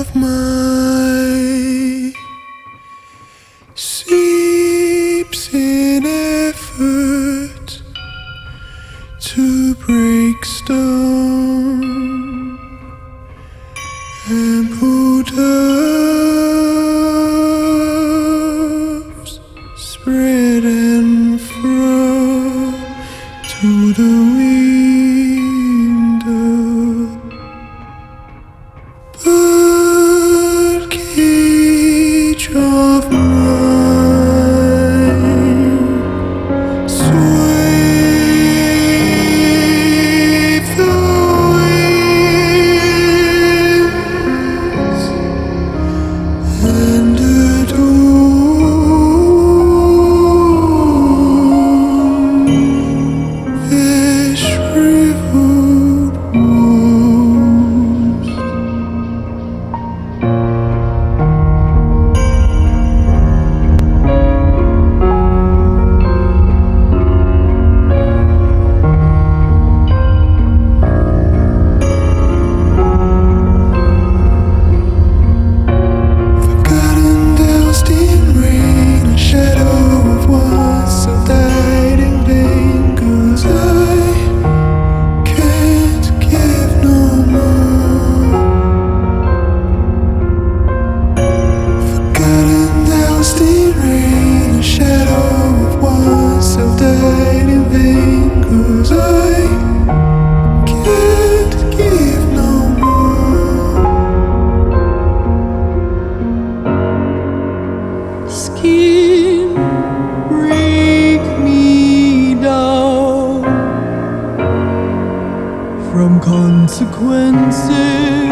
of mine. Consequences